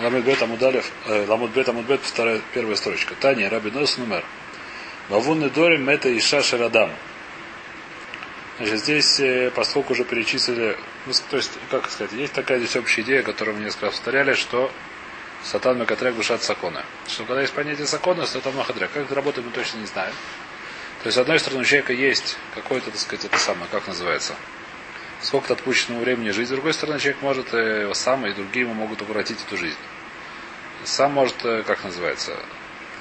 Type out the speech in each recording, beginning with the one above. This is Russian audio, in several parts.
Ламуд Бет Амудалев, э, Ламуд Бет Амудбет, вторая, первая строчка. Таня, Раби Нос номер. Вавунны Дорим это Иша Шарадам. Значит, здесь, э, поскольку уже перечислили, ну, то есть, как сказать, есть такая здесь общая идея, которую мы несколько повторяли, что Сатан Мекатрек душат Сакона. Что когда есть понятие Сакона, Сатан Махадрек. Как это работает, мы точно не знаем. То есть, с одной стороны, у человека есть какое-то, так сказать, это самое, как называется, сколько-то отпущенного времени жить. С другой стороны, человек может э, сам и другие ему могут укоротить эту жизнь. Сам может, э, как называется,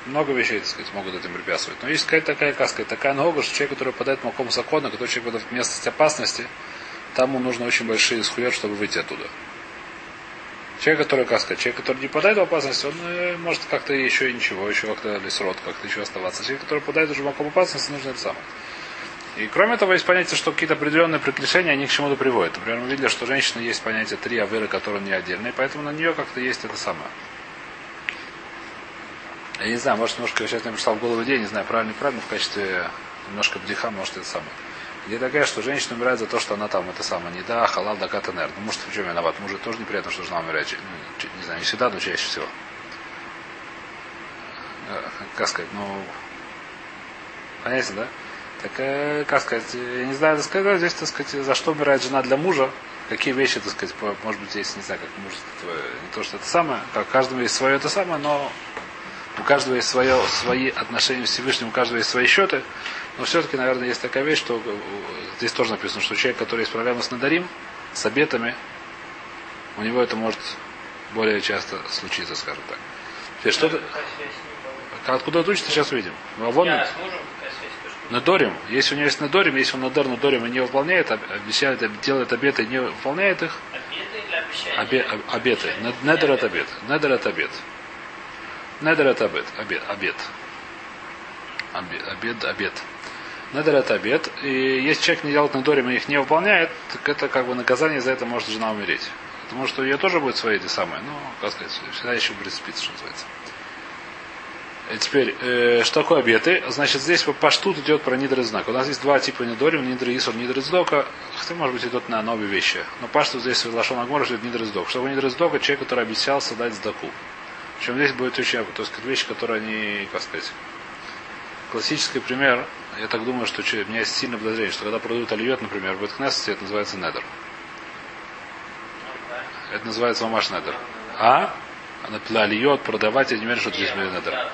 много вещей, так сказать, могут этим препятствовать. Но есть какая-то такая каска, такая нога, что человек, который попадает в маком закона, который человек попадает в местность опасности, там ему нужно очень большие схуят, чтобы выйти оттуда. Человек, который, как сказать, человек, который не попадает в опасность, он э, может как-то еще и ничего, еще как-то лесрод, как-то еще оставаться. Человек, который попадает уже в маком опасности, нужно это самое. И кроме того, есть понятие, что какие-то определенные приключения, они к чему-то приводят. Например, мы видели, что женщина есть понятие три аверы, которые не отдельные, поэтому на нее как-то есть это самое. Я не знаю, может, немножко сейчас мне пришла в голову идея, не знаю, правильно, неправильно, в качестве немножко бдиха, может, это самое. Идея такая, что женщина умирает за то, что она там, это самое, не да, халал да катанер. Ну, может, в чем виноват? Мужу тоже неприятно, что жена умирает. Ну, не знаю, не всегда, но чаще всего. Э, как сказать, ну, понятно, да? Так, э, как сказать, я не знаю, так сказать, здесь, так сказать, за что умирает жена для мужа, какие вещи, так сказать, может быть, есть, не знаю, как муж, не то, что это самое, как каждому есть свое это самое, но у каждого есть свое, свои отношения с Всевышним, у каждого есть свои счеты, но все-таки, наверное, есть такая вещь, что э, здесь тоже написано, что человек, который есть проблемы с надарим, с обетами, у него это может более часто случиться, скажем так. Теперь что-то... Откуда это учится, сейчас увидим. Вон... Я с мужем Надорим, если у него есть надорим, если он надар надорим и не выполняет, обещает, делает обеты и не выполняет их, обе, обеты. Недер это обет. Недер это обет. Недер это обет. Обет. Обет. Обет. Обет. Недер это обет. И если человек не делает надорим и их не выполняет, так это как бы наказание за это может жена умереть. Потому что у нее тоже будет свои эти самые, ну, как сказать, всегда еще будет спиться, что называется. И теперь, э, что такое обеты? Значит, здесь по паштут идет про нидры знак. У нас есть два типа нидорим, нидры исур, нидры сдока. Хотя, может быть, идет на новые вещи. Но паштут здесь соглашен Агмор, идет нидры сдок. Чтобы нидры сдока, человек, который обещался дать сдаку. Причем здесь будет очень, то есть вещи, которые они, как сказать, классический пример, я так думаю, что у меня есть сильное подозрение, что когда продают альет, например, в Эткнессе, это называется недер. Это называется мамаш недер. А? На альет продавать, я не верю, что это здесь недер.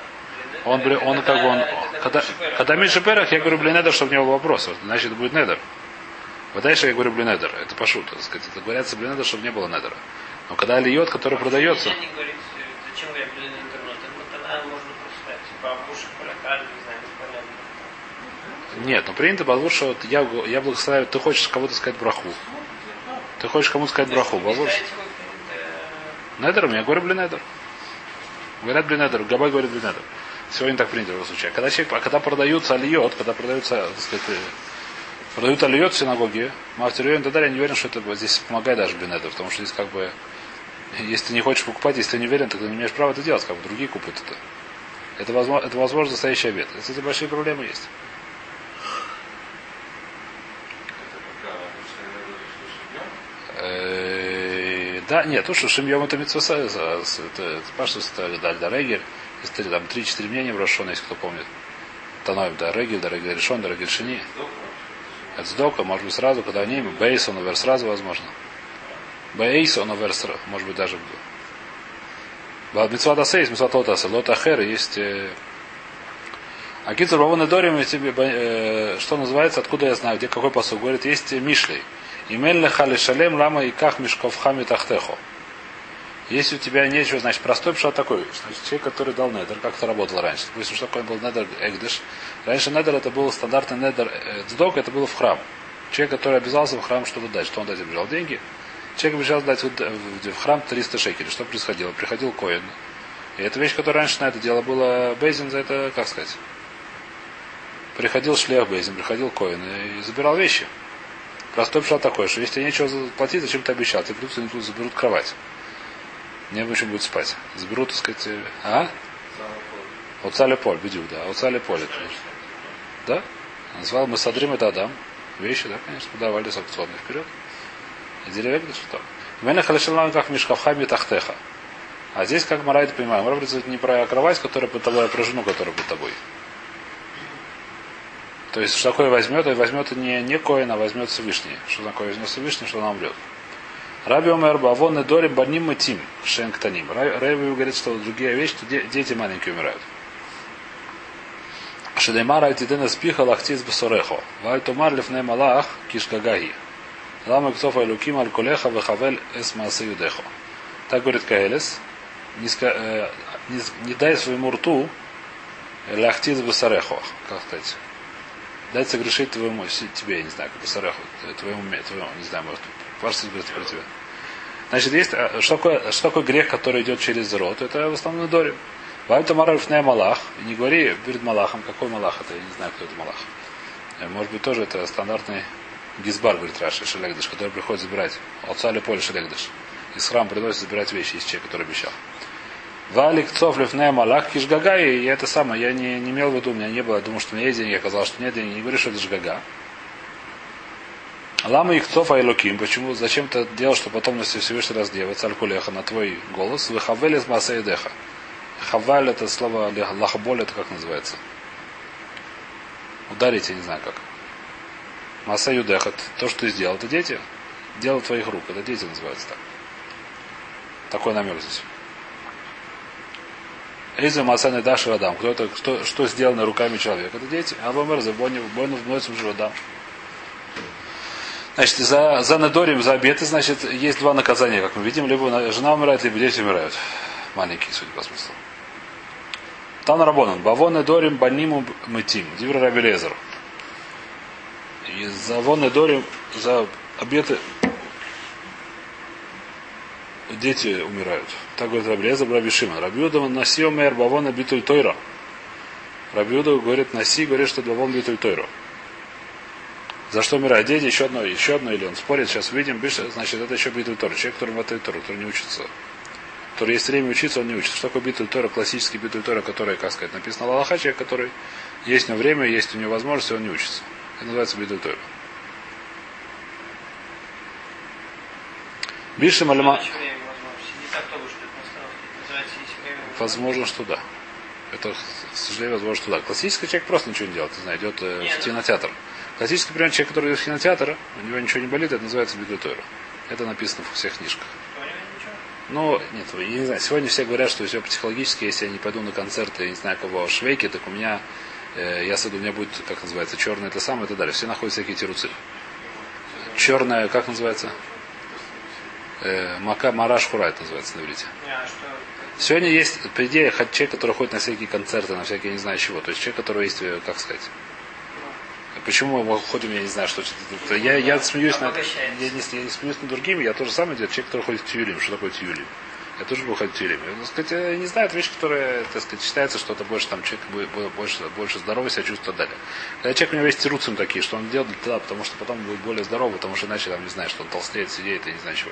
Он, он как бы он, когда, когда Миша Перах, я говорю блинедер, чтобы у него вопрос. Значит, будет недер. Вот дальше я говорю блинедер. Это пошут, так сказать. Это говорится блинедер, чтобы не было недера. Но когда льет, который продается. Нет, но принято балвур, что я, я благословляю, ты хочешь кого-то сказать браху. Ты хочешь кому-то сказать браху. Балвур. Недером, я говорю блинедер. Говорят блинедер, Габай говорит блинедер. Сегодня так принято в этом случае. А когда, человек, а когда продаются алиот, когда продаются, так сказать, э, продают алиот в синагоге, мавтерион и так далее, я не уверен, что это здесь помогает даже Бенеду, потому что здесь как бы, если ты не хочешь покупать, если ты не уверен, тогда не имеешь права это делать, как бы другие купят это. Это возможно, это возможно настоящий обед. Кстати, большие проблемы есть. Э, да, нет, то, что Шимьем это это Паштус, это Дальдарегер, есть там три-четыре мнения в если кто помнит. Таноев, да, Регель, да, Регель Решон, да, Регель Шини. Это сдока, может быть, сразу, когда они, он увер сразу, возможно. Бейс, он увер может быть, даже Митцва Дасе есть Лот Ахер есть э, а Кицур Бавон и Дорим, э, что называется, откуда я знаю, где какой посыл говорит, есть Мишлей. Имель лехали шалем лама и ках мешков хами тахтехо. Если у тебя нечего, значит, простой пшат такой. Значит, человек, который дал недер, как это работало раньше. Допустим, что такое был недер эгдыш. Раньше недер это был стандартный недер э, цдок, это было в храм. Человек, который обязался в храм что-то дать. Что он дать обещал? Деньги. Человек обещал дать в храм 300 шекелей. Что происходило? Приходил коин. И эта вещь, которая раньше на это дело было Бейзин за это, как сказать, приходил шлях Бейзин, приходил коин и забирал вещи. Простой пшат такой, что если нечего платить, зачем ты обещал? Тебе придут, они заберут кровать. Не еще будет спать. Заберут, так сказать, э, а? Оцали поль, бедюк, да. Оцали поле. Да? Назвал мы Садрим это Адам. Вещи, да, конечно, давали с аукционной вперед. И деревья, что там. Мене халешалан как мишкавхами тахтеха. А здесь, как Мара это понимаем, Мара говорит не про кровать, которая под тобой, а про жену, которая под тобой. То есть, что такое возьмет, и возьмет не, не Коин, а возьмет Всевышний. Что такое возьмет Всевышний, что она умрет. Раби Омер Бавон и Дори Баним и Тим Шенктаним. Раби говорит, что другие вещи, что дети маленькие умирают. Шедемара Айтидена спиха лахтиц бесорехо. Валь тумар лифней малах кишгагаги. Лама ксофа элуким аль колеха вехавель эс юдехо. Так говорит Каэлес. Не, э, не, не дай своему рту лахтиц бесорехо. Как сказать? Дай согрешить твоему, тебе, я не знаю, бесорехо, твоему, твоему, не знаю, может, Парсис говорит про тебя. Значит, есть, э, что такое, что такое грех, который идет через рот? Это в основном Дорим. Вальта Марав не Малах. И не говори перед Малахом, какой Малах это, я не знаю, кто это Малах. Э, может быть, тоже это стандартный Гизбар, говорит Раша, Шелегдыш, который приходит забирать. Отца или поле Шелегдыш. Из храма приносит забирать вещи из человека, который обещал. Валик Цофлев не Малах Кишгага, и это самое, я не, не имел в виду, у меня не было, я думал, что у меня есть деньги, сказал, что нет денег, не говори, что это Жгага. Лама их цофа и. Почему? Зачем ты делал, что потомности Всевышний раздевается алькулеха на твой голос? Вы хавели с масса деха. Хаваль это слово лахаболь, это как называется? Ударить, я не знаю как. Масса юдеха, то, что ты сделал, это дети. Дело твоих рук, это дети называется так. Такой намек здесь. Эйза Масаны Даши Адам. Кто это, что, что сделано руками человека? Это дети. А Бомер за Бонни, Бонни вносим в живодам. Значит, за, за надорим, за обеты, значит, есть два наказания, как мы видим. Либо жена умирает, либо дети умирают. Маленькие, судя по смыслу. Там Рабонан. Бавон Дорим Баниму Мытим. Дивра Рабелезер. И за вон Дорим, за обеты дети умирают. Так говорит Рабелезер Раби Шимон. Рабиуда насио мэр Бавона Битуль Тойра. Рабиуда говорит, наси, говорит, что Бавон Битуль Тойра. За что умирает? Дети, еще одно, еще одно, или он спорит, сейчас увидим, значит, это еще битуль Тора. Человек, который в этой Тору, который не учится. Который есть время учиться, он не учится. Что такое битуль Тора? Классический битуль Тора, который, как сказать, написано Аллаха, человек, который есть у него время, есть у него возможность, он не учится. Это называется битуль Тора. Бишем Алима... Возможно, что да. Это, к сожалению, возможно, что да. Классический человек просто ничего не делает, не знаю, идет э, в кинотеатр. Классический пример человек, который идет в кинотеатр, у него ничего не болит, это называется бедутойра. Это написано в всех книжках. Ну, нет, я не знаю, сегодня все говорят, что все психологически, если я не пойду на концерты, я не знаю кого, швейки, так у меня, э, я саду, у меня будет, как называется, черное это самое и так далее. Все находят всякие тируцы. Черная, как называется? Э, мака, мараш хура это называется на иврите. Сегодня есть, по идее, человек, который ходит на всякие концерты, на всякие не знаю чего. То есть человек, который есть, э, как сказать, Почему мы ходим, я не знаю, что это. Я, я смеюсь над, я не, я не смеюсь над другими, я тоже самое делаю. Человек, который ходит в тюлем. Что такое тюлем? Я тоже буду ходить в тюлем. Я, сказать, я не знаю, это вещь, которая, так сказать, считается, что это больше там человек будет больше, больше здоровый себя чувствует и так далее. Когда человек у него есть тируцем такие, что он делает тогда, потому что потом будет более здоровый, потому что иначе там не знаю, что он толстеет, сидеет и не знаю чего.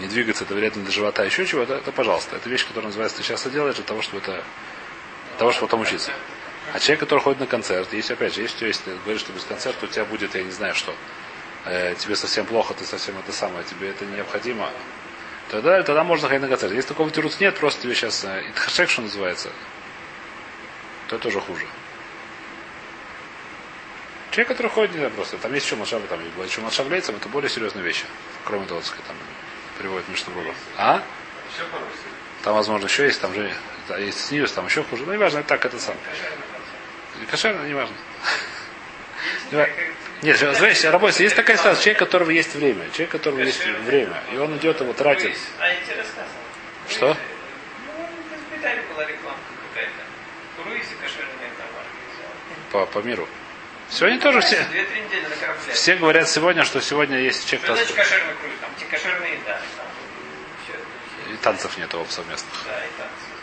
Не двигаться, это вредно для живота, еще чего, это, это пожалуйста. Это вещь, которая называется, ты сейчас делаешь для того, чтобы это для того, чтобы потом учиться. А человек, который ходит на концерт, если опять же, если, если ты говоришь, что без концерта у тебя будет, я не знаю что, э, тебе совсем плохо, ты совсем это самое, тебе это необходимо, тогда, тогда можно ходить на концерт. Если такого тирус нет, просто тебе сейчас э, итхашек, что называется, то тоже хуже. Человек, который ходит, не знаю, просто, там есть еще машаба, там есть еще машаблейцам, это более серьезные вещи. Кроме того, так там приводит между Бруба. А? Там, возможно, еще есть, там же есть снизу, там еще хуже. Ну, не важно, так это сам. Кошерно, не важно. Нет, знаете, работает. Есть такая ситуация, человек, у которого есть время. Человек, у которого есть время. И он идет его тратит. А я тебе рассказывал. Что? Ну, в была какая-то. По, по миру. Сегодня тоже все, все говорят сегодня, что сегодня есть человек... Ну, значит, кошерный круиз, там, кошерные, да. Там, и танцев нет его совместных. Да, и танцев.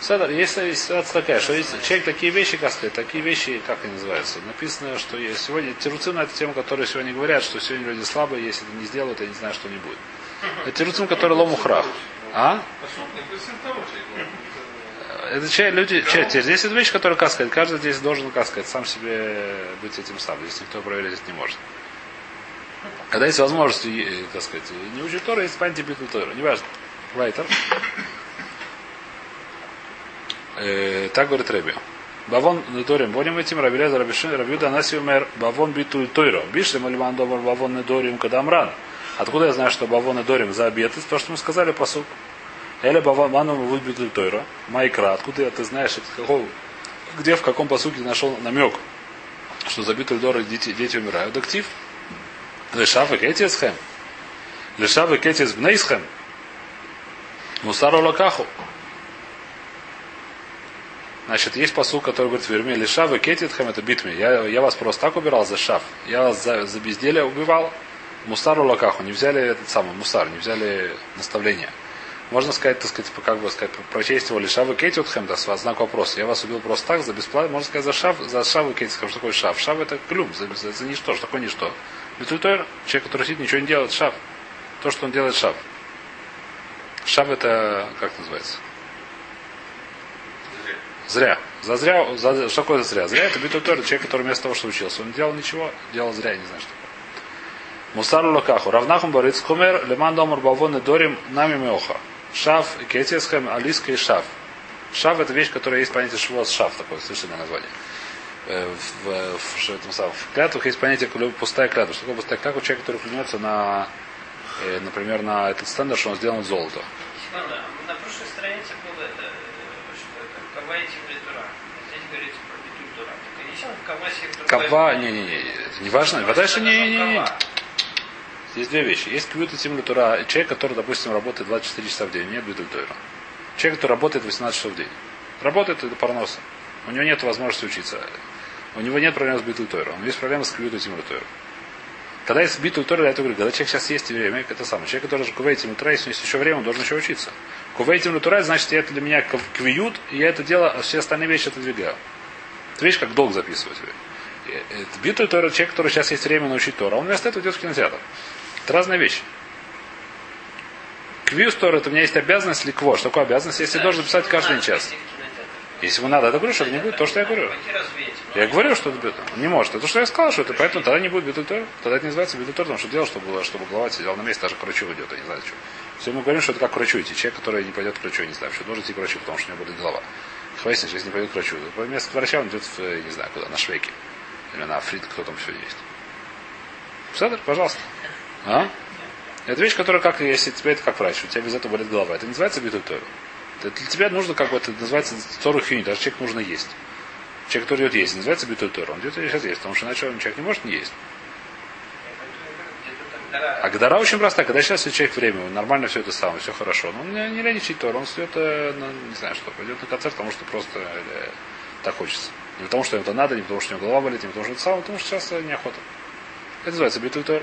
Садр, есть ситуация такая, что есть человек такие вещи, сказать, такие вещи, как они называются. Написано, что есть сегодня тируцы на эту тему, которые сегодня говорят, что сегодня люди слабые, если это не сделают, я не знаю, что не будет. Это тируцим, которые лому храх. А? Это человек, люди, человек, здесь это вещь, которая, как сказать, каждый здесь должен, как сказать, сам себе быть этим сам. Здесь никто проверить это не может. Когда есть возможность, так сказать, не учить Тора, есть пантибитл Тора. Неважно. Райтер. Э, так говорит Реби. Бавон недорим. Bonим этим Рабилеза Рабишин Рабиуда Насиумер Бавон битуль тойро. Бишлем Альман Домар Бавон недорим Кадамран. Откуда я знаю, что Бавон недорим за обед? Это то, что мы сказали по суку. Эля Бавон будет битуль тойро. Майкра. Откуда ты знаешь, какого, где в каком посуке нашел намек, что за битуль дора дети, дети умирают? Актив. Лешавы кетисхем. Лешавы кетис бнейсхем. Мусару лакаху. Значит, есть посыл, который говорит в Верме, Лишав и Кетитхам это битме. Я, я вас просто так убирал за шав. Я вас за, за безделие убивал. Мусару лакаху. Не взяли этот самый мусар, не взяли наставление. Можно сказать, так сказать, как бы сказать, прочесть его Лишав и Кетитхам, да, знак вопроса. Я вас убил просто так, за бесплатно. Можно сказать, за шав, за шав и Кетитхам. Что такое шав? Шав это клюм, за, за, за ничто. Что такое ничто? Бетультойр, человек, который сидит, ничего не делает, шав. То, что он делает, шав. Шав это, как называется? Зря. За зря, за, что такое за зря? Зря это биту Тора, человек, который вместо того, что учился, он делал ничего, делал зря, я не знаю, что такое. Мусару лакаху. Равнахум борец хумер, леман домар бавон дорим нами меоха. Шав, кетесхэм, алиска и шав. Шав это вещь, которая есть понятие швоз шав, такое совершенно название. Э, в, в, в, этом самом, в клятвах есть понятие пустая клятва. Что такое пустая клятва? Человек, который клянется на, э, например, на этот стендер, что он сделан из золота. На прошлой странице было это, что это, кавайте тура. Здесь говорится про битуль тура. Кава, не-не-не, не важно. А дальше не-не-не. Есть две вещи. Есть кьют и. Человек, который, допустим, работает 24 часа в день, нет тура. Человек, который работает 18 часов в день. Работает это парноса. У него нет возможности учиться. У него нет проблем с битуль тойра. У него есть проблемы с кьют и. Когда есть битуль Тора, я это говорю, когда человек сейчас есть время, это самое. Человек, который же кувейтим утра, если есть еще время, он должен еще учиться. Кувейтим утра, значит, это для меня квиют, и я это дело, а все остальные вещи отодвигаю. Это вещь, как долг записывать. Битуль Тора, человек, который сейчас есть время научить Тора, он вместо этого идет в кинотеатр. Это разные вещи. Квиус Тора, это у меня есть обязанность ликво. Что такое обязанность? Если я должен записать каждый час. Если ему надо, это говорю, что это не будет то, что я говорю. Я говорю, что это. Он не может. Это что я сказал, что это поэтому тогда не будет бетуль Тогда это не называется бетуль потому что дело, было, чтобы голова сидела на месте, даже к врачу идет, я не знаю, что. Все мы говорим, что это как к врачу идти. Человек, который не пойдет к врачу, я не знаю, что должен идти к врачу, потому что у него будет голова. Хвастин, если не пойдет к врачу. Вместо врача он идет в, не знаю, куда, на швейке. Или на фрит, кто там все есть. Садр, пожалуйста. А? Это вещь, которая как, если тебе это как врач, у тебя без этого болит голова. Это не называется битуль для тебя нужно, как бы это называется, цору хюни, даже человек нужно есть. Человек, который идет есть, называется битуль Он идет сейчас есть, потому что иначе он человек не может не есть. А Гдара очень простая. Когда сейчас человек время, нормально все это самое, все хорошо. Но он не, леничает Тор, он идет, ну, не знаю что, пойдет на концерт, потому что просто э, так хочется. Не потому что ему это надо, не потому что у него голова болит, не потому что это самое, потому что сейчас неохота. Это называется битуль что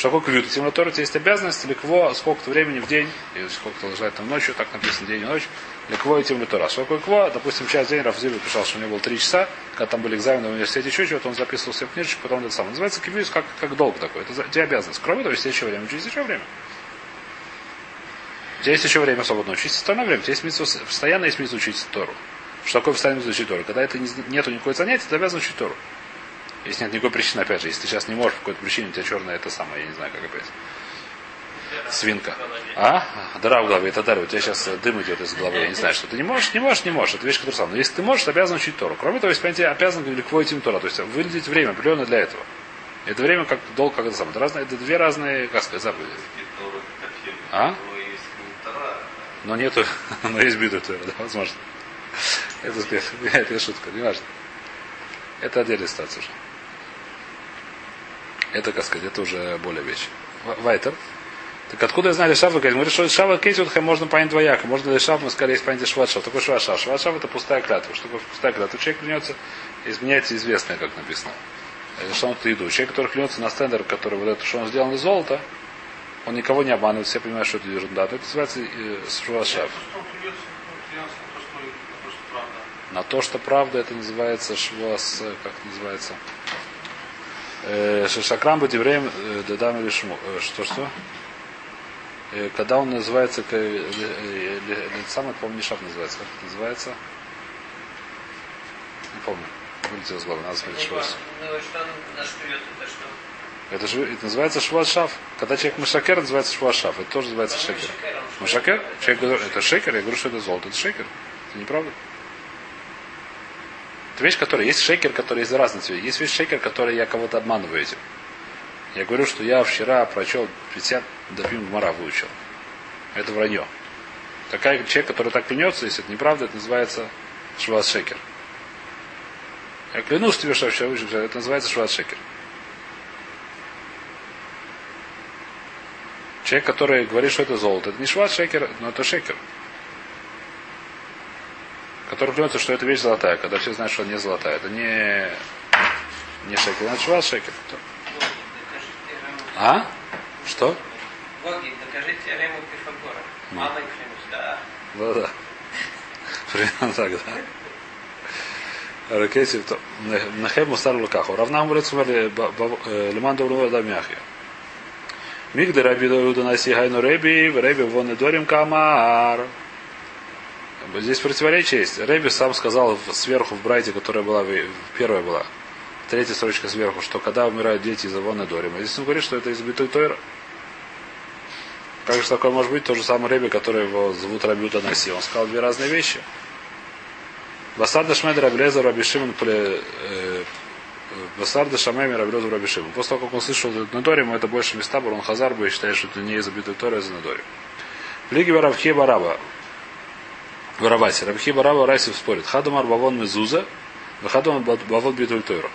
такое квют? Темнотор у есть обязанность ликво сколько-то времени в день, или сколько-то лежать там ночью, так написано день и ночь, ликво и темнотора. Что такое кво? Допустим, час день Рафзилю писал, что у него было три часа, когда там были экзамены в университете, еще чего-то, он записывал себе книжечку, потом это самое. Называется квиус как, как долг такой. Это тебе обязанность. Кроме того, есть еще время. Учись еще время. У тебя есть еще время свободно учиться, остальное время. У тебя есть митцва, постоянно есть митцва учить Тору. Что такое постоянно учить Тору? Когда это нету никакой занятия, ты обязан учить Тору. Если нет никакой причины, опять же, если ты сейчас не можешь по какой-то причине, у тебя черная это самое, я не знаю, как опять. Свинка. А? Дыра в голове, это дыра. У тебя сейчас дым идет из головы. Я не знаю, что ты не можешь, не можешь, не можешь. Это вещь, которая сам. Но если ты можешь, ты обязан учить Тору. Кроме того, если понятие обязан ликвой этим Тора. То есть выделить время определенное для этого. Это время как долг, как это самое. Это, разные, это две разные, как сказать, заповеди. А? Но нету, но есть биду Тора, да, возможно. Это, это шутка, не важно. Это отдельная ситуация уже. Это, как сказать, это уже более вещь. Вайтер. Так откуда я знаю Шава Кейт? Мы решили, Шава Кейт можно понять двояко. Можно Шав, мы сказали, есть понятие Шват Шав. Такой Шват Шав. Шват Шав это пустая клятва. Что такое пустая клятва? Человек клянется, изменяется известное, как написано. Что он еду. Человек, который клянется на стендер, который вот это, что он сделан из золота, он никого не обманывает, все понимают, что это ерунда. Это называется э, Шват Шав. На то, что правда, это называется швас, как называется? Шакрам Бадивреем Дадам или Шму. Что, что? Когда он называется, самый, помню, не шаг называется, как это называется? Не помню. Вылетел с головы, надо смотреть что. Это, же, это называется шват шав. Когда человек мышакер, называется шват шав. Это тоже называется шекер. Мышакер? Человек, это шекер, я говорю, что это золото. Это шекер. Это неправда? Это вещь, которая... Есть шекер, который есть разные цвета. Есть вещь шекер, который я кого-то обманываю этим. Я говорю, что я вчера прочел 50 допим Гмара выучил. Это вранье. Такая человек, который так клянется, если это неправда, это называется шваз шекер. Я клянусь тебе, что я выучил, это называется шваз шекер. Человек, который говорит, что это золото, это не шваз шекер, но это шекер. Клянется, что это вещь золотая, когда все знают, что она не золотая. Это не, не шекер, это шваз шекер. А? Что? Логик, докажи теорему Пифагора. Мама и клянусь, да. Да, да. Примерно так, да. Ракетив, то. Нахем мустар лукаху. Равнам говорит, лиман доброго да мяхи. Мигда раби Иуда наси гайну реби, в реби вон и дорим камар. Здесь противоречие есть. Реби сам сказал сверху в Брайте, которая была, первая была, третья строчка сверху, что когда умирают дети из Авона Дорима. Здесь он говорит, что это из Битой Тойра. Как же такое может быть? То же самое Реби, который его зовут Рабиута Наси. Он сказал две разные вещи. Басарда Шмед Раблеза Рабишимон э, Басарда Шамеми Раблеза Рабишимон. После того, как он слышал Надорим, это больше места, он Хазар бы считает, что это не из Битой Тойра, а из Надорим. В Лиге Барабхи Бараба. Барабаси. Рабхи Бараба Райсив спорит. Хадамар Бавон Мезуза, Хадамар Бавон Битуль Тойра.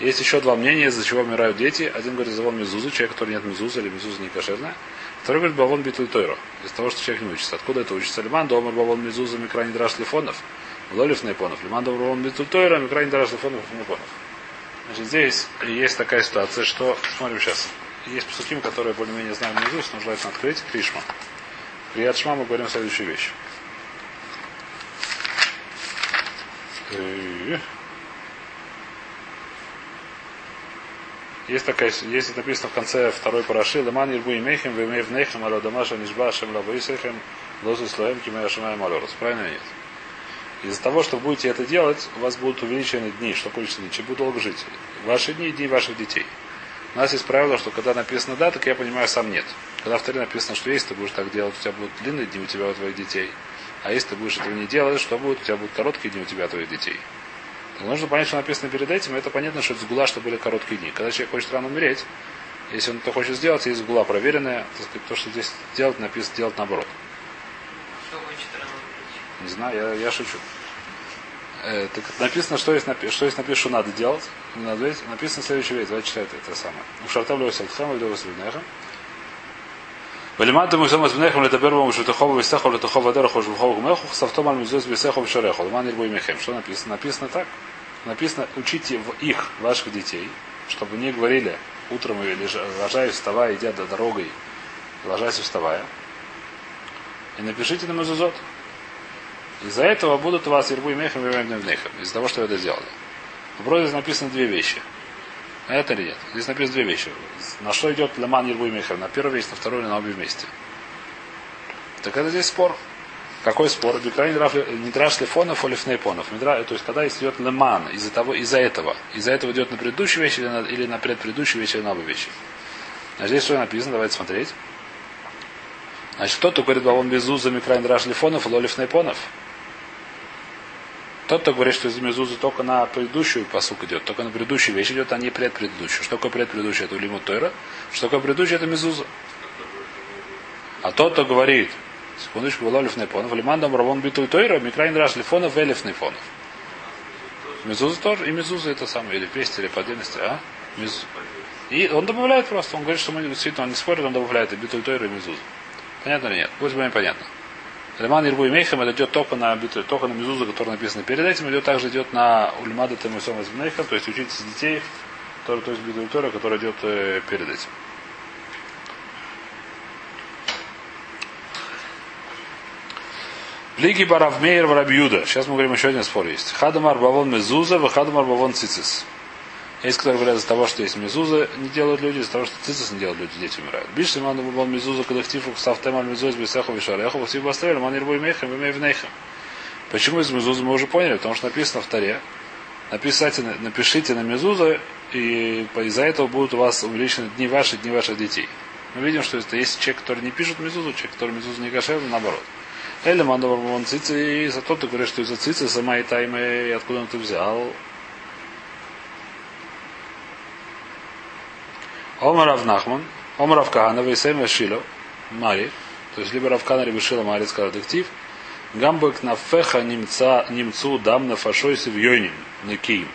Есть еще два мнения, из-за чего умирают дети. Один говорит, завон мезузу, человек, который нет мезуза, или мезуза не кошерная. Второй говорит, бавон битуль тойро. Из того, что человек не учится. Откуда это учится? Лиман, домар бавон мезуза, микра не драж лифонов. Лолив нейпонов. Лиман, домар бавон битуль тойро, микра не драж лифонов, нейпонов. Значит, здесь есть такая ситуация, что, смотрим сейчас, есть псуким, которые более-менее знаем наизусть, но желательно открыть, Кришма. При мы говорим следующую вещь. Есть такая, есть написано в конце второй параши, Леман Ирбу Имейхем, Вемей Внейхем, Ала Дамаша Нишба, Шем Лабаисехем, Лозу Слоем, Кимея Шамая Малорус. Правильно нет? Из-за того, что будете это делать, у вас будут увеличены дни. Что количество дней? Чем будут долго жить? Ваши дни и дни ваших детей. У нас есть правило, что когда написано да, так я понимаю, сам нет. Когда в написано, что если ты будешь так делать, у тебя будут длинные дни у тебя, у твоих детей. А если ты будешь этого не делать, что будет? У тебя будут короткие дни у тебя, твоих детей. Так нужно понять, что написано перед этим, и это понятно, что это сгула, что были короткие дни. Когда человек хочет рано умереть, если он это хочет сделать, есть сгула проверенная, так сказать, то, что здесь делать, написано делать наоборот. Что хочет рано умереть? Не знаю, я, я шучу. Э, так написано, что есть, напи- что есть написано, что надо делать. Не надо делать. Написано следующая вещь. Давайте читать это самое. У Шартавлю Сальтхам и Валимата мусама змнехом это первому шутахову висехов летахова дераху шухову гмеху савтом альмизус висехов шареху. Ман ильбой мехем. Что написано? Написано так. Написано, учите в их, ваших детей, чтобы не говорили утром или ложаясь, вставая, идя до дорогой, ложась вставая. И напишите на мезузот. Из-за этого будут у вас ирбу и мехем и Из-за того, что вы это сделали. В Броде написано две вещи. А это или нет? Здесь написано две вещи. На что идет Леман Ербу и Михер? На первую вещь, на вторую или на обе вместе? Так это здесь спор. Какой спор? Не драж лифонов, а лифнейпонов. То есть, когда идет леман из-за того, из-за этого. Из-за этого идет на предыдущую вещь или на, или на предпредыдущую вещь или на обе вещи. А здесь что написано? Давайте смотреть. Значит, кто-то говорит, он без уза микрайн драж лифонов, лолиф нейпонов. Тот, кто говорит, что из мезузы только на предыдущую посук идет, только на предыдущую вещь идет, а не предпредыдущую. Что такое предпредыдущее? Это лимут Тойра. Что такое предыдущее? Это мезуза. А тот, кто говорит, секундочку, Валолев Непонов, Лимандам Равон Битуль Тойра, Микраин Раш Лифонов, Велев Нефонов. Мезуза тоже, и мезуза это самое, или вместе, или по отдельности, а? Мез... И он добавляет просто, он говорит, что мы действительно, он не спорит, он добавляет и Битуль Тойра, и мезузу. Понятно или нет? Пусть будет понятно. Леман Ирбу и Мейхам это идет только на, только на Мезузу, который написано перед этим, идет также идет на Ульмада Темусом из Мейхам, то есть учитесь детей, который, то есть Бедультора, который идет э, перед этим. Лиги Баравмейр Варабьюда. Сейчас мы говорим еще один спор есть. Хадамар Бавон Мезуза, Хадамар Бавон Цицис. Есть, которые говорят из-за того, что есть мезуза, не делают люди, из-за того, что цицис не делают люди, дети умирают. Биш ман был мезуза, когда хтифу савтем аль мезуз бесеху вишареху, васиб оставили, ман ирбой мехем, имей внейхем. Почему из мезуза мы уже поняли? Потому что написано в таре. Написайте, напишите на мезуза, и из-за этого будут у вас увеличены дни ваши, дни ваших детей. Мы видим, что это есть человек, который не пишет мезузу, человек, который мезузу не кошерный, наоборот. Элеман он цицы, и за то ты говоришь, что из-за цицы сама и таймы, и откуда он ты взял. Омар Авнахман, Омар Авкахана, Вейсем Шило, Мари, то есть либо Равкана, либо Шила Мари, скажет дектив, Гамбек на феха немца, немцу дам на фашойсе в йоним, некиим.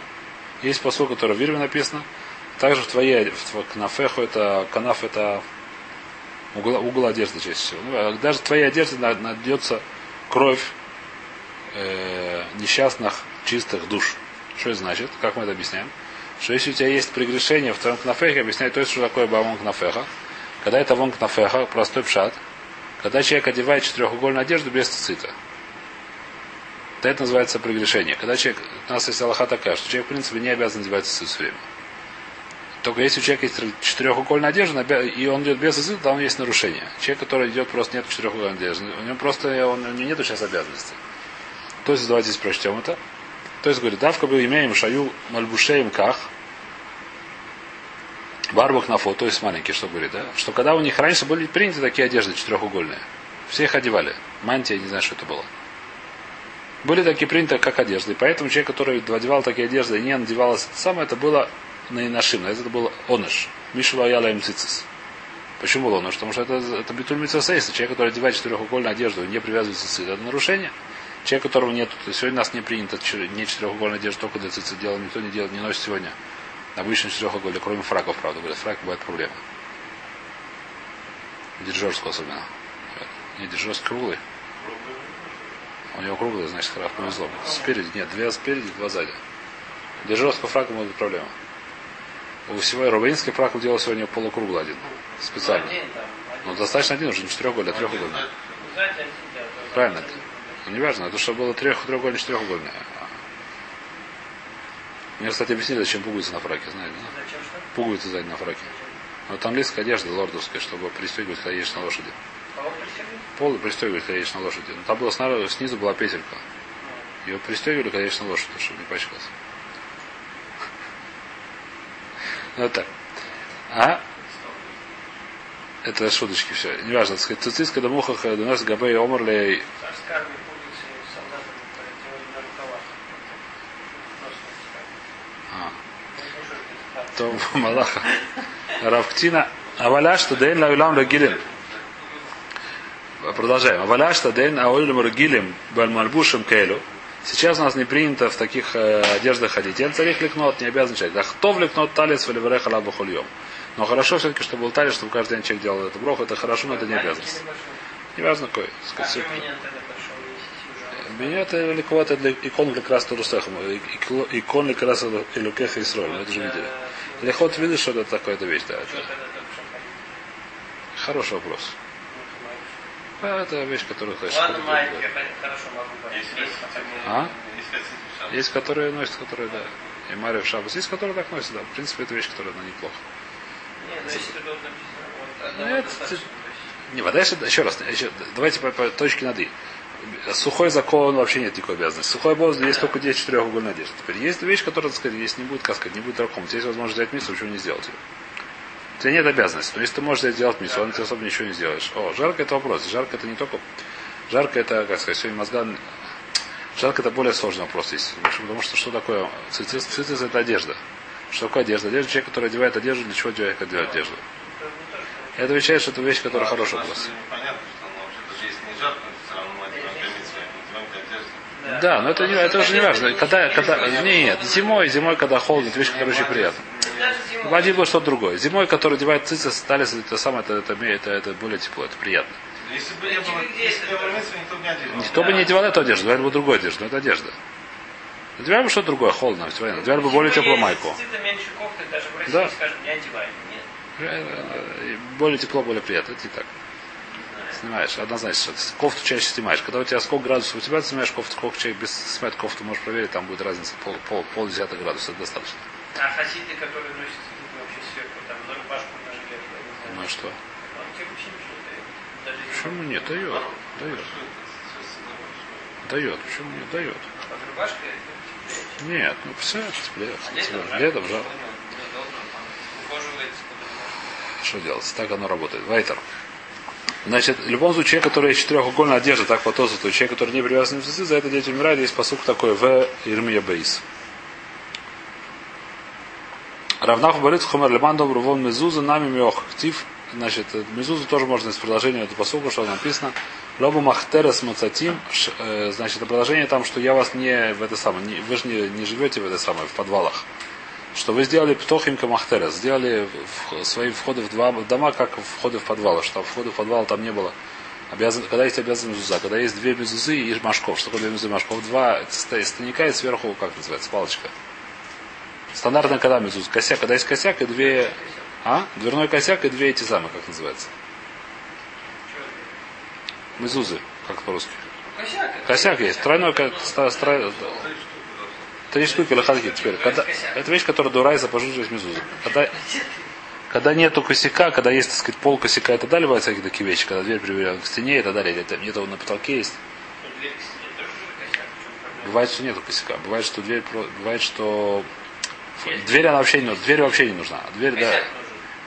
Есть посыл, который в Вирме написано. Также в твоей, в кнафеху это, канаф это угол, угол одежды чаще всего. Ну, а даже в твоей одежде найдется кровь э, несчастных, чистых душ. Что это значит? Как мы это объясняем? Что если у тебя есть прегрешение в твоем кнафехе, объясняет то, что такое бамон кнафеха. Когда это вон кнафеха, простой пшат, когда человек одевает четырехугольную одежду без цицита. То это называется прегрешение. Когда человек, у нас есть Аллаха такая, что человек, в принципе, не обязан одевать цицит все время. Только если у человека есть четырехугольная одежда, и он идет без цицита, там есть нарушение. Человек, который идет, просто нет четырехугольной одежды. У него просто у него нет сейчас обязанности. То есть, давайте здесь прочтем это. То есть, говорит, давка был имеем шаю мальбушеем ках, барбах на фото, то есть маленький, что говорит, да? Что когда у них раньше были приняты такие одежды четырехугольные, все их одевали. Мантия, не знаю, что это было были такие приняты как одежды. И поэтому человек, который одевал такие одежды и не надевалось самое, это было на нашим, это был оныш. Мишева яла им цицис. Почему был оныш? Потому что это, это битуль митсасейса. Человек, который одевает четырехугольную одежду и не привязывается цицит, это нарушение. Человек, которого нет, сегодня нас не принято не четырехугольная одежда, только для цицит делать, никто не делает, не носит сегодня обычно четырехугольную, кроме фраков, правда, говорят, фрак бывает проблема. Держорского особенно. Не держорский круглый. У него круглый, значит, храх повезло. Спереди, нет, две спереди, два сзади. По фраку может быть проблема. У всего рубинский фрак делал сегодня полукруглый один. Специально. Ну, достаточно один уже, не четырехугольный, а трехугольный. Правильно. Ну, не важно, это что было трех, трехугольный, четырехугольный. Мне, кстати, объяснили, зачем пуговицы на фраке, знаете, да? Пуговицы сзади на фраке. Но там английская одежда лордовская, чтобы пристегивать, когда едешь на лошади. Пол пристегивали, когда едешь на лошади. Но там было снаружи, снизу была петелька. Ее пристегивали, когда едешь на лошади, чтобы не пачкался. Ну, вот так. А? Это шуточки все. Неважно, так сказать, цицис, когда мухах, до нас габей омрлей. То Малаха. Равктина. Аваляш, что дейн лаулам лагилин. Продолжаем. Аваляшта ден аолим ргилем бальмальбушем кейлу. Сейчас у нас не принято в таких э, одеждах ходить. Ен царих лекнот, не обязан человек. Да кто влекнот талис в ливереха лабу хульем. Но хорошо все-таки, чтобы был талис, чтобы каждый день человек делал это брох, это хорошо, но это не обязанность. Не важно какой. Сказать, меня это легко, это для икон как раз Турусехом. Икон как раз Илюкеха и Сроль. Это же видели. Лехот видишь, что это такое-то вещь, да. Это... Хороший вопрос. А, это вещь, которую хочешь. Ладно, Майк, я хорошо могу. А? Есть, которые носят, которые, да. И Мария в Шабас. Есть, которые так носят, да. В принципе, это вещь, которая она неплохо. Нет, ну если тут написано, Нет, не, вода еще, еще раз, еще, давайте по, по точке над «и». Сухой закон вообще нет никакой обязанности. Сухой обоз есть только 10 четырехугольной одежды. Теперь есть вещь, которая, так сказать, если не будет каскать, не будет раком, есть возможность взять миссу, ничего не сделать. У тебя нет обязанности. Но если ты можешь сделать мису, он тебе особо ничего не сделаешь. О, жарко это вопрос. Жарко это не только... Жарко это, как сказать, сегодня мозга... Жарко это более сложный вопрос есть. Потому что что такое цицис? Цицис это одежда. Что такое одежда? Одежда человек, который одевает одежду, для чего человек одевает одежду? Это отвечает, что это вещь, которая хорошая вопрос. Да, но это, не, это уже не важно. Когда, когда, нет, зимой, зимой, когда холодно, это вещь, которая очень приятна. Один было что-то другое. Зимой, который одевает цицы, сталис, это самое, это, это, это, это более тепло, это приятно. Если бы не было, если бы никто бы не одевал. Никто бы не одевал эту одежду, одевали бы другую одежду, но это одежда. Одевали бы что-то другое, холодно, одевали бы более теплую майку. Да. Более тепло, более приятно, это не так. Снимаешь, однозначно. Кофту чаще снимаешь. Когда у тебя сколько градусов у тебя, ты снимаешь кофту, сколько человек без снять кофту, можешь проверить, там будет разница пол, пол, пол десятых градусов, это достаточно. А хасиды, которые носят вообще сверху, там, на рубашку, на жилет, Ну и что? Он тебе вообще ничего не дает. Почему нет? Дает. Дает. Дает. Почему нет? Дает. Под рубашкой Нет, ну все, теплее. Летом, да. Что делать? Так оно работает. Вайтер. Значит, в любом случае, человек, который есть четырехугольная одежда, так по Тосу, то человек, который не привязан к мезузы, за это дети умирают, есть посук такой в Ирмия Бейс. Равнаху борит хумер леман добрувон мезуза нами меох. Ктив, значит, мезузу тоже можно из продолжения эту посуку, что написано. Лобу махтерес мацатим, э, значит, продолжение там, что я вас не в это самое, не, вы же не, не живете в это самое, в подвалах. Что вы сделали птохим камахтерес, сделали свои входы в два дома, как входы в подвалы, что входы в подвал там не было. Обязан, когда есть обязан мезуза, когда есть две мезузы и машков. Что такое две мезузы и машков? Два станика и сверху, как называется, палочка. Стандартная когда мезуз? Косяк. Когда есть косяк и две... А? Дверной косяк и две эти самые, как называется? Мезузы, как по-русски. Косяк. Косяк есть. Тройной косяк. Три штуки лохатки теперь. Когда, это вещь, которая дурайza пожуживает мезузу. Когда, когда нету косяка, когда есть, так сказать, пол косяка и так далее, бывают всякие такие вещи, когда дверь приведена к стене и так далее, или это где-то на потолке есть. Бывает, что нету косяка. Бывает, что дверь, бывает, что Дверь она вообще не нужна. Дверь вообще не нужна. Дверь, да.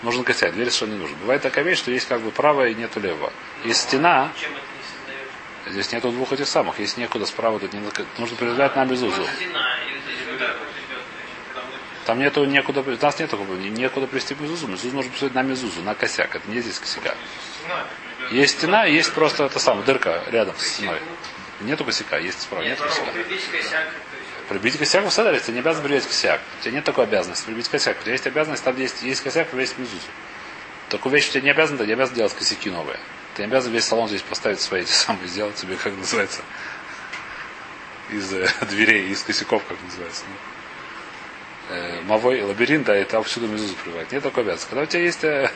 Нужен косяк. Дверь совершенно не нужна. Бывает такая вещь, что есть как бы правая и нету левого. Есть стена. Здесь нету двух этих самых. Есть некуда справа, тут не нужно передать нам безузу. Там нету некуда, у нас нету некуда привести мезузу. Мезузу нужно представить на мезузу, на косяк. Это не здесь косяка. Есть стена, есть просто это самое, дырка рядом с стеной. Нету косяка, есть справа, нет косяка. Прибить косяк в седере, ты не обязан прибить косяк. У тебя нет такой обязанности прибить косяк. У тебя есть обязанность, там есть, есть косяк, повесить мезузу. Такую вещь ты не обязан, ты не обязан делать косяки новые. Ты не обязан весь салон здесь поставить свои эти самые, сделать себе, как называется, из э, дверей, из косяков, как называется. Ну, э, мовой лабиринт, да, и там всюду мезузу прибывает. Нет такой обязанности. Когда у тебя есть, э,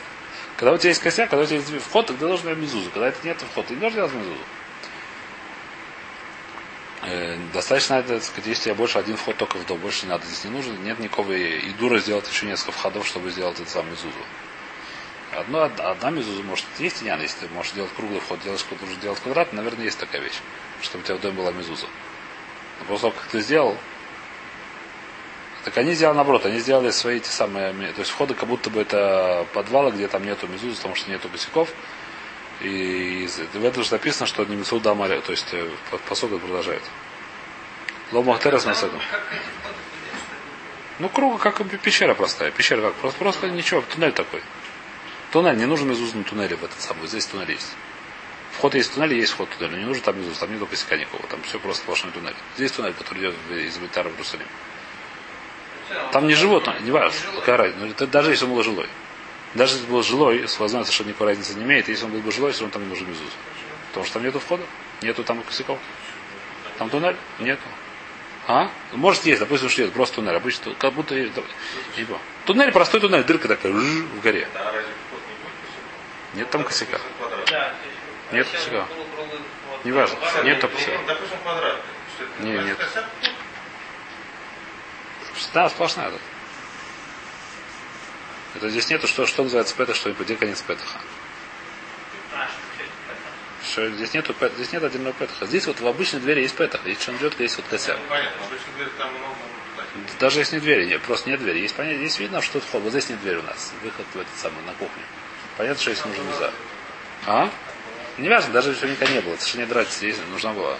когда у тебя есть косяк, когда у тебя есть вход, тогда должен иметь мезузу. Когда это нет входа, ты не должен делать мезузу. Э, достаточно, это, сказать, если я больше один вход только в дом, больше не надо, здесь не нужно, нет никакого и дура сделать еще несколько входов, чтобы сделать этот самый мезузу. Одно, одна мезуза может есть тянян, если ты можешь делать круглый вход, делаешь, нужно делать квадрат, наверное, есть такая вещь, чтобы у тебя в доме была мезуза. Но после того, как ты сделал, так они сделали наоборот, они сделали свои эти самые, то есть входы как будто бы это подвалы, где там нету мезузы, потому что нету косяков, и в этом же написано, что не Мисуда Мария, то есть посуда продолжает. Ломахтерес Масадом. Ну, круга, как пещера простая. Пещера как? Просто, просто ничего, туннель такой. Туннель, не нужен мезуз на туннеле в этот самый. Здесь туннель есть. Вход есть в туннель, есть вход туннель. Не нужен там мезуз, там нет косяка никакого. Там все просто сплошной туннель. Здесь туннель, который идет из Битара в Иерусалим. Там не живот, не важно. Какая разница. Даже если он был жилой. Даже если был жилой, возможно, что никакой разницы не имеет, если он был бы жилой, все равно там не нужен мезуз. Потому что там нету входа, нету там косяков. Там туннель? Нету. А? Может есть, допустим, что нет, просто туннель. Обычно как будто его. Туннель, простой туннель, дырка такая в горе. Нет там косяка. Нет косяка. Не важно. Нет там косяка. Нет, нет. Да, сплошная тут. Это здесь нету, что, что называется петах, что где конец петаха. Что здесь нету здесь нет отдельного петаха. Здесь вот в обычной двери есть петах. Он идет, есть вот косяк. Даже если не двери, нет, просто нет двери. Есть понятие, здесь видно, что вход. Вот здесь нет двери у нас. Выход в этот самый, на кухню. Понятно, что здесь нужен нельзя. А? Не важно, даже если никогда не было. Не драть здесь нужна была.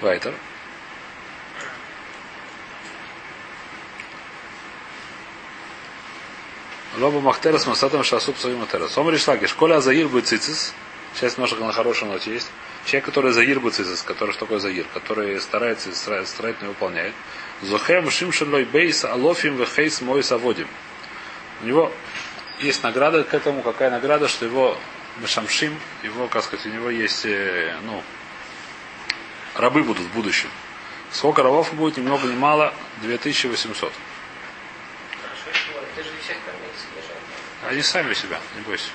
Вайтер. Лоба Махтерас Масатам Шасуп Савим Матерас. Омри Шлакиш. Коля Заир будет цицис. Сейчас немножко на хорошей ноте есть. Человек, который Заир будет цицис. Который что такое Заир? Который старается старательно выполняет. Зохем Шимшелой Бейс Алофим Вехейс Мой Саводим. У него есть награда к этому. Какая награда? Что его Мешамшим, его, как сказать, у него есть, э, ну, рабы будут в будущем. Сколько рабов будет, ни много ни мало, 2800. Они сами себя, не бойся.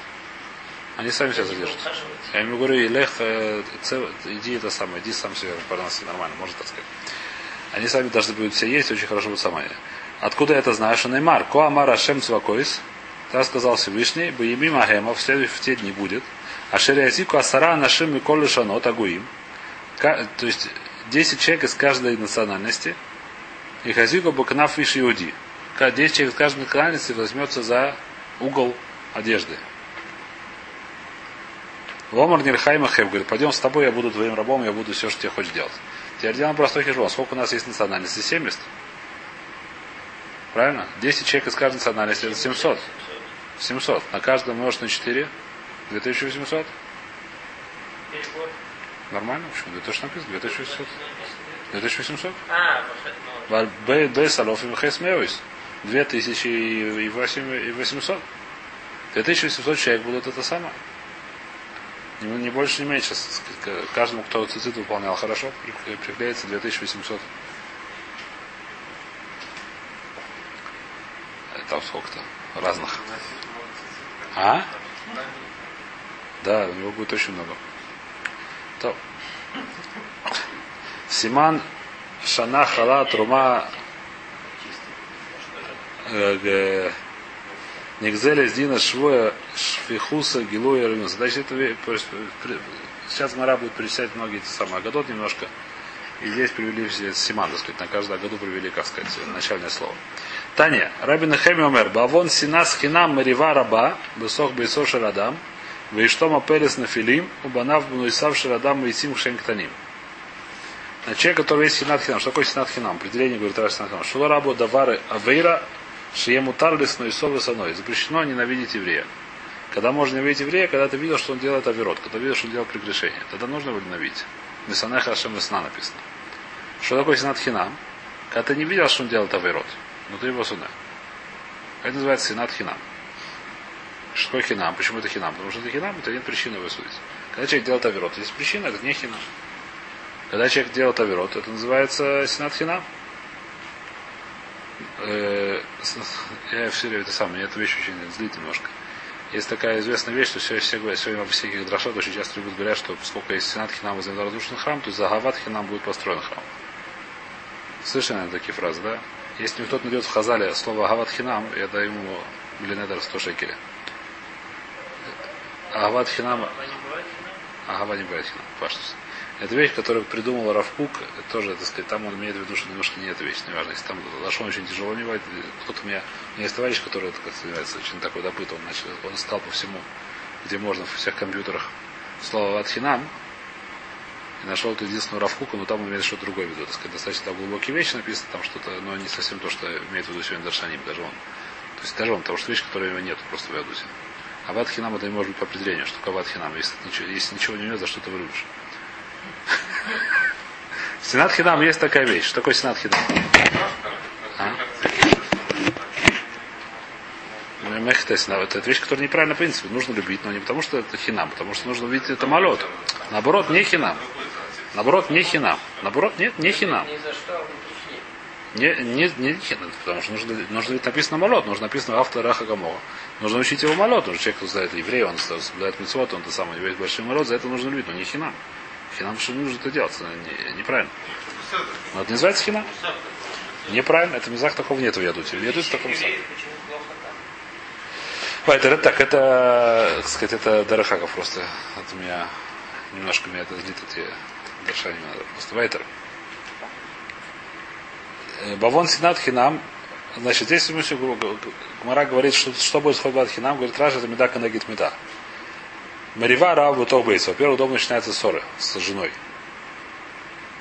Они сами себя задержат. Я ему говорю, Илех, э, иди это самое, иди сам себе парноси нормально, может так сказать. Они сами должны будут все есть, очень хорошо будут сами. Откуда я это знаю? Что Неймар, Коамар Ашем Цвакоис, так сказал Всевышний, Боеми Махема, в следующие те дни будет. А Шериазику Асара Нашим Миколы Шанот Агуим. То есть 10 человек из каждой национальности. И Хазику Бакнаф Виш Иуди. 10 человек из каждой национальности возьмется за угол одежды. Вомар Нирхайма Хев говорит, пойдем с тобой, я буду твоим рабом, я буду все, что тебе хочешь делать. Теперь делаем простой хижбон. Сколько у нас есть национальности? 70. Правильно? 10 человек из каждой национальности это 700. 700. На каждом умножить на 4. 2800. Нормально? Почему? 2000 написано? 2800. 2800? А, Б Салов и Хесмеойс. 2800. 2800 человек будут это самое. Не больше, не меньше. Каждому, кто цицит выполнял хорошо, приклеится 2800. Там сколько-то разных. А? Да, у него будет очень много. То. Симан Шана Хала Трума Нигзеля Дина Швоя Шфихуса Гилуя Рамюса. Значит, это сейчас Мара будет перечислять многие эти самые Агадот немножко. И здесь привели Симан, так сказать, на каждую году привели, как сказать, начальное слово. Таня, Рабин Хеми Омер, Бавон Синас Хинам Марива Раба, Бесох Бейсо Шарадам, Вейштома Пелес Нафилим, Убанав Бунуисав Шарадам Вейсим Шенктаним. На человек, который есть Синат Хинам. Что такое Синат Хинам? Определение говорит Раш Синат Хинам. Шула Рабу Давары Авейра Шиему Тарлис Нойсовы Саной. Запрещено ненавидеть еврея. Когда можно ненавидеть еврея, когда ты видел, что он делает оверот, когда видел, что он делает прегрешение. Тогда нужно его ненавидеть. Несанеха Ашем Весна написано. Что такое Синат Хинам? Когда ты не видел, что он делает оверот, но ты его суда. Это называется Синат Хинам. Что такое хинам? Почему это хинам? Потому что это хинам, это нет причины его судить. Когда человек делает оверот, есть причина, это не хинам. Когда человек делает оверот, это называется синат хинам. Э, я все время это самое, мне эта вещь очень злит немножко. Есть такая известная вещь, что все, все говорят, сегодня во всяких дрошот очень часто любят говорят, что поскольку есть сенат хинам возле разрушенный храм, то за Гават хинам будет построен храм. Слышали, наверное, такие фразы, да? Если кто-то найдет в Хазале слово Гават хинам, я даю ему Блинедер 100 шекелей. Агават хинам... Агава не бывает хинам, паштус. Это вещь, которую придумал Равкук, тоже, так сказать, там он имеет в виду, что немножко не эта вещь, неважно, если там Лашон очень тяжело не бывает. Кто-то у меня, у меня есть товарищ, который, так называется, очень такой допыт, он, начал, он стал по всему, где можно, в всех компьютерах, слово Ватхинам, и нашел эту единственную Равкуку, но там он имеет что-то другое в виду. Так сказать, достаточно там глубокие вещи написано, там что-то, но не совсем то, что имеет в виду сегодня Даршаним, даже он. То есть даже он, потому что вещь, которой у него нет просто в Ядусе. А ватхинам это не может быть по определению, что такое ватхинам, если, если ничего не умеет, за что ты вырубишь. Сенат хинам есть такая вещь. Что такое сенат хинам? А? Мехтес, это вещь, которая неправильно в принципе. Нужно любить, но не потому, что это хинам, потому что нужно увидеть это малот. Наоборот, не хинам. Наоборот, не хинам. Наоборот, нет, не хинам. Не, не, не, потому что нужно, нужно ведь написано малот, нужно написано автор Раха Гамора. Нужно учить его потому что человек, кто знает еврей, он соблюдает митцвот, он то самое, у него есть большой малот, за это нужно любить, но не хинам. Хинам что нужно это делать, это не, неправильно. Но это не называется хинам. Неправильно, это мизах такого нет в ядуте. В ядуте таком самом. Это так, это, так сказать, это Дарахаков просто. Это меня немножко меня это злит эти Даршани надо. Просто Вайтер. Бавон Синат Хинам. Значит, здесь Гмара говорит, что, что будет с Хойбат Хинам, говорит, Раша это меда канагит меда. Марива Рав Бейс. Во-первых, дома начинается ссоры с женой.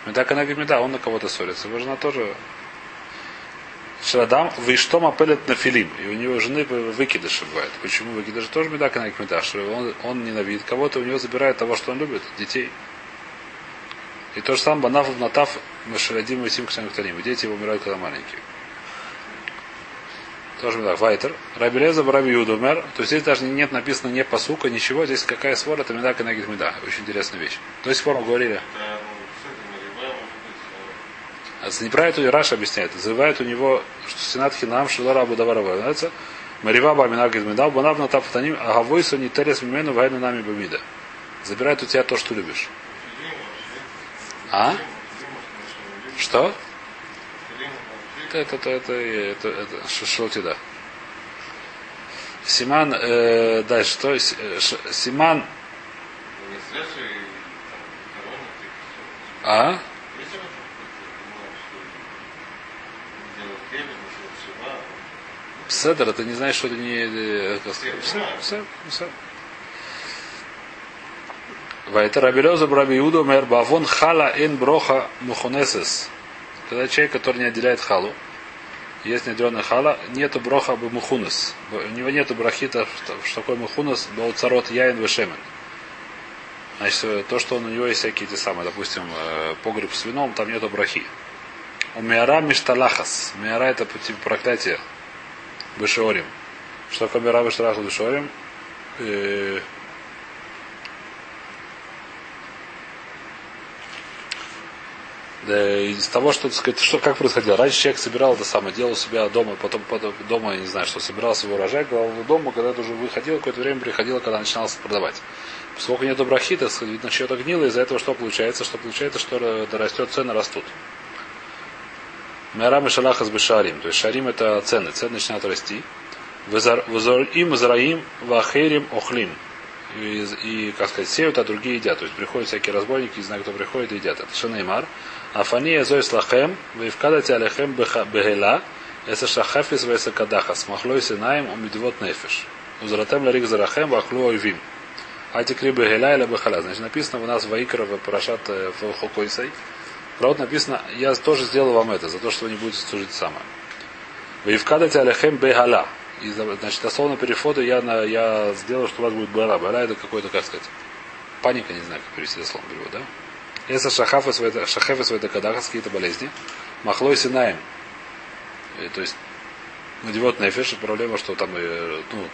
Меда канагит меда, он на кого-то ссорится. Его жена тоже Шрадам Виштома пелет на филим. И у него жены выкидыши бывает. Почему выкидыши? Тоже меда канагит меда. Что он, он ненавидит кого-то, у него забирает того, что он любит, детей. И то же самое Банав Натав Маширадим и Ксанктаним. Дети его умирают, когда маленькие. Тоже так. Вайтер. Раби Леза Раби Юдумер. То есть здесь даже нет написано не посука, ничего. Здесь какая свора, это меда канагит меда. Очень интересная вещь. До сих пор мы говорили. А неправильно Раша объясняет. Называет у него, что Сенат Хинам Шилара Будаварова. Называется Марива Баминагит Меда, Банав Натав Таним, Агавойса не Терес Мимену Вайна Нами Бамида. Забирает у тебя то, что любишь. А? Что? Это, это, это, это, это, шелтида. Симан, э, дальше, что? Э, Симан. А? Седер, это не знаешь, что это не... Все. Вайта Рабелеза Браби Мэр Бавон Хала Эн Броха Мухунесес. Когда человек, который не отделяет халу, есть неотделенная хала, нету броха бы мухунес. У него нету брахита, что такое мухунес, царот яин вешемен. Значит, то, что он, у него есть всякие те самые, допустим, э, погреб с вином, там нету брахи. У Миара Мишталахас. Миара это типа проклятие. Бешорим. Что такое Миара Мишталахас Бешорим? Да, из того, что, так сказать, что, как происходило. Раньше человек собирал это самое, делал у себя дома, потом, потом дома, я не знаю, что собирал свой урожай, клал дома, когда это уже выходило, какое-то время приходило, когда начиналось продавать. Поскольку нет брахита, видно, что-то гнило, из-за этого что получается? Что получается, что растет, цены растут. Мярам и шалаха с бешарим. То есть шарим это цены. Цены начинают расти. Им зараим вахерим охлим. И, и, как сказать, сеют, а другие едят. То есть приходят всякие разбойники, не знаю, кто приходит и едят. Это Шанеймар. Афания зоис лахем, вейвкадати алехем бехела, эса шахафис вейса кадахас, махлой синаем, умидвот нефиш. Узратем ларик зарахем, вахлу ойвим. Атик либо геля или бахаля. Значит, написано у нас Ваикра в Парашат э, в Хокойсай. Правда написано, я тоже сделал вам это, за то, что вы не будете служить самое. Вы вкадате алехем бехаля. И, значит, дословно переходу я, на, я сделал, что у вас будет бара. Бара это какой-то, как сказать, паника, не знаю, как перевести дословно перевод, да? Если шахафы свои, докадахас, какие-то болезни, махлой синаем. И, то есть, надевот нефиш, проблема, что там, э, ну,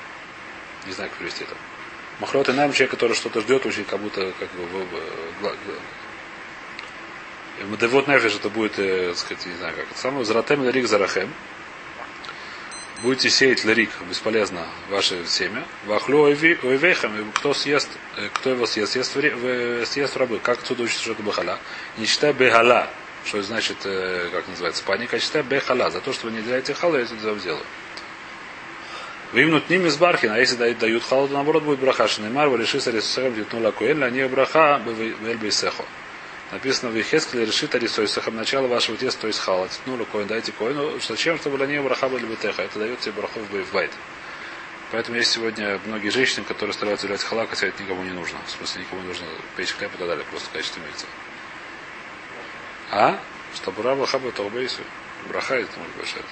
не знаю, как перевести это. Махлот и найм человек, который что-то ждет, очень как будто как бы Мадевот нефиш это будет, э, сказать, не знаю как. Самое зратем ларик зарахем. Будете сеять ларик, бесполезно, ваше семя. Вахлю ойвейхам, кто съест, э, кто его съест, съест, съест рабы. Как отсюда учится, что это бахала? Не считай бехала, что значит, э, как называется, паника, а считай бехала. За то, что вы не делаете халу, я это сделаю. Вимнут ним из бархина, а если дают халу, то наоборот будет браха. Шинеймар, реши сарисусахам титнула куэль, а не браха бельбейсехо. Написано в Ехескеле решит арисойсахам начало вашего теста, то есть хала. Титнула коин, дайте коину. Зачем, чтобы для нее браха были бетеха? Это дает тебе брахов в байт. Поэтому есть сегодня многие женщины, которые стараются делать халак, хотя это никому не нужно. В смысле, никому не нужно печь хлеб и так далее, просто в качестве мельца. А? Что браха бы браха это может большая